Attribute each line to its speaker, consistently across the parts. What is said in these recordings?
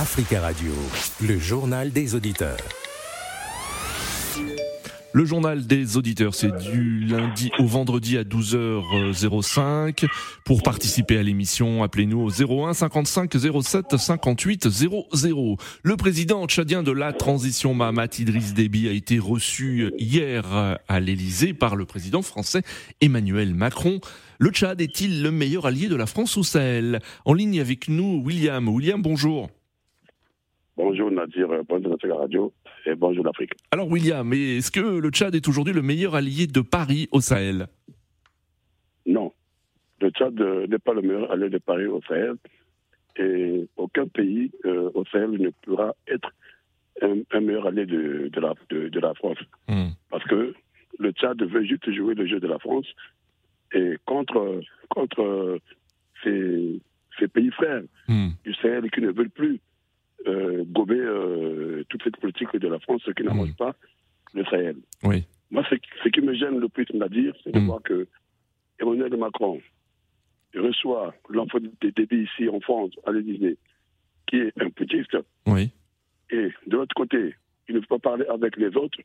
Speaker 1: Africa Radio, le journal des auditeurs.
Speaker 2: Le journal des auditeurs, c'est du lundi au vendredi à 12h05. Pour participer à l'émission, appelez-nous au 01 55 07 58 00. Le président tchadien de la transition, Mahamat Idriss Déby, a été reçu hier à l'Elysée par le président français Emmanuel Macron. Le Tchad est-il le meilleur allié de la France au Sahel? En ligne avec nous, William. William, bonjour.
Speaker 3: Bonjour Nadir, bonjour la radio et bonjour l'Afrique.
Speaker 2: Alors William, est-ce que le Tchad est aujourd'hui le meilleur allié de Paris au Sahel?
Speaker 3: Non, le Tchad n'est pas le meilleur allié de Paris au Sahel et aucun pays euh, au Sahel ne pourra être un, meilleur allié de, la, de, la, France. Hmm. Parce que le Tchad veut juste jouer le jeu de la France et contre, contre ses, pays frères hmm. du Sahel qui ne veulent plus euh, gober euh, toute cette politique de la France qui n'arrange mm. pas le Sahel.
Speaker 2: Oui.
Speaker 3: Moi, ce qui me gêne le plus, dire, c'est de mm. voir que Emmanuel Macron reçoit l'enfant des débits ici en France, à l'Élysée, qui est un putiste.
Speaker 2: Oui.
Speaker 3: Et de l'autre côté, il ne peut pas parler avec les autres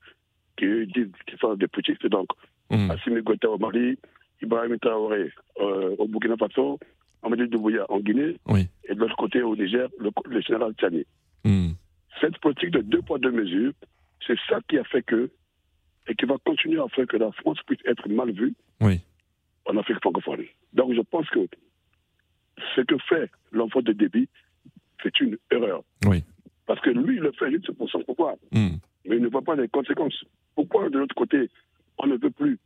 Speaker 3: qui disent qu'ils sont des putistes. Donc, mm. Assimi Goïta au Mali, Ibrahim Traoré euh, au Burkina Faso, Amadou Doubouya en Guinée, et de l'autre côté au Niger, le, général Tchani. Hmm. Cette politique de deux poids, deux mesures, c'est ça qui a fait que, et qui va continuer à faire que la France puisse être mal vue en Afrique francophone. Donc je pense que ce que fait l'enfant de débit, c'est une erreur. Parce que lui, il le fait juste pour son pouvoir. Hmm. Mais il ne voit pas les conséquences. Pourquoi, de l'autre côté, on ne veut plus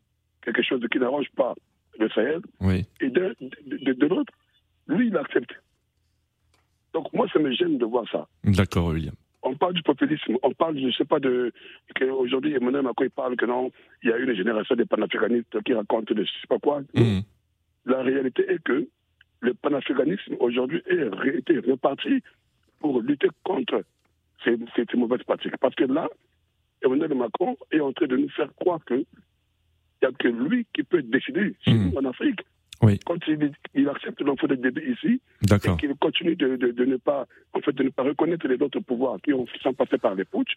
Speaker 3: quelque chose qui n'arrange pas le Sahel? Et de, de l'autre, lui, il accepte. Donc moi, ça me gêne de voir ça.
Speaker 2: D'accord, William.
Speaker 3: Parle du populisme, on parle, je ne sais pas, de qu'aujourd'hui, Emmanuel Macron il parle que non, il y a une génération de panafricanistes qui racontent de je ne sais pas quoi. Mhm. La réalité est que le panafricanisme aujourd'hui est été reparti pour lutter contre ces, ces, mauvaises pratiques. Parce que là, Emmanuel Macron est en train de nous faire croire qu'il n'y a que lui qui peut décider mmh. en Afrique.
Speaker 2: Oui.
Speaker 3: Quand il, accepte l'enfant de bébé ici, et qu'il continue de, de, ne pas, en fait, de ne pas reconnaître les autres pouvoirs qui, ont, sont passés par les putsch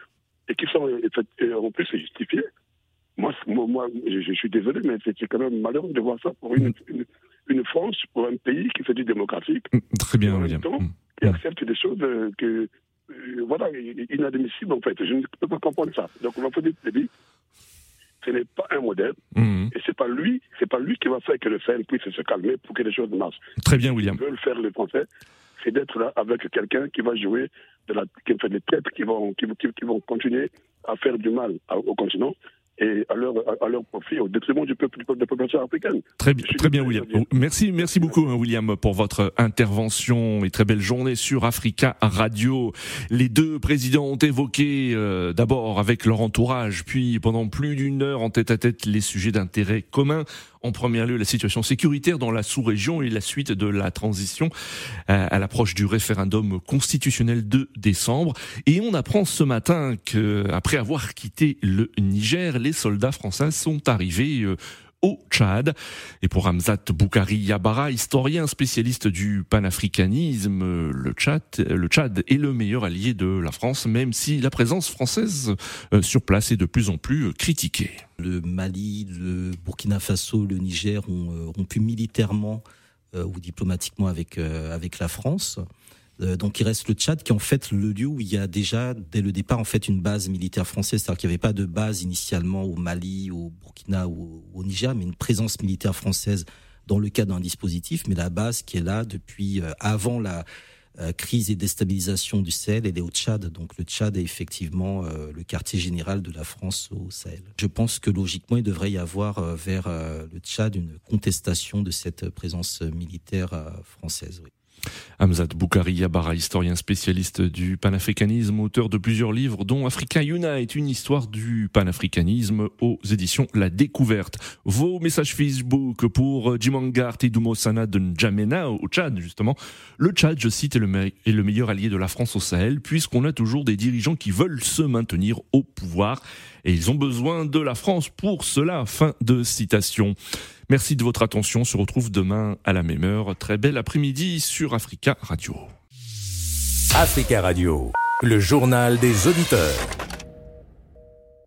Speaker 3: et qui sont en plus justifiés. Moi, moi je, suis désolé, mais c'est quand même malheureux de voir ça pour une, une, France, pour un pays qui fait du démocratique.
Speaker 2: Mm, très bien, William.
Speaker 3: Temps, mm. qui accepte des choses euh, que, euh, voilà, inadmissibles en fait. Je ne peux pas comprendre ça. Donc, l'enfant de bébé, ce n'est pas un modèle. Mhm. Et c'est pas lui, c'est pas lui qui va faire que le Sahel puisse se calmer pour que les choses marchent.
Speaker 2: Très bien, William.
Speaker 3: Ce que veulent faire les Français, c'est d'être là avec quelqu'un qui va jouer de la, qui fait des traites qui vont, qui, qui, vont continuer à faire du mal au continent et à leur, à leur profit, au détriment du peuple, de la population africaine.
Speaker 2: Très, très bien, William. Merci, merci beaucoup, hein, William, pour votre intervention et très belle journée sur Africa Radio. Les deux présidents ont évoqué euh, d'abord avec leur entourage, puis pendant plus d'une heure en tête à tête les sujets d'intérêt commun en premier lieu la situation sécuritaire dans la sous-région et la suite de la transition euh, à l'approche du référendum constitutionnel de décembre. Et on apprend ce matin que après avoir quitté le Niger, les soldats français sont arrivés euh, au Tchad. Et pour Hamzat Boukari Yabara, historien spécialiste du panafricanisme, le Tchad, le Tchad est le meilleur allié de la France, même si la présence française euh, sur place est de plus en plus critiquée.
Speaker 4: Le Mali, le Burkina Faso, le Niger ont euh, rompu militairement euh, ou diplomatiquement avec, avec la France. Euh, donc il reste le Tchad qui est en fait le lieu où il y a déjà dès le départ en fait une base militaire française, c'est-à-dire qu'il n'y avait pas de base initialement au Mali, au Burkina ou au Niger, mais une présence militaire française dans le cadre d'un dispositif, mais la base qui est là depuis euh, avant la euh, crise et déstabilisation du Sahel, elle est au Tchad. Donc le Tchad est effectivement le quartier général de la France au Sahel. Je pense que logiquement, il devrait y avoir vers le Tchad une contestation de cette présence militaire française.
Speaker 2: Hamzat Boukari Yabara, historien spécialiste du panafricanisme, auteur de plusieurs livres, dont Africa Unite, une histoire du panafricanisme aux éditions La Découverte. Vos messages Facebook pour Jimangart et Dumosana de N'Djamena au Tchad, justement. Le Tchad, je cite, est le, est le meilleur allié de la France au Sahel, puisqu'on a toujours des dirigeants qui veulent se maintenir au pouvoir et ils ont besoin de la France pour cela. Fin de citation. Merci de votre attention. On se retrouve demain à la même heure. Très bel après-midi sur Africa Radio.
Speaker 1: Africa Radio, le journal des auditeurs.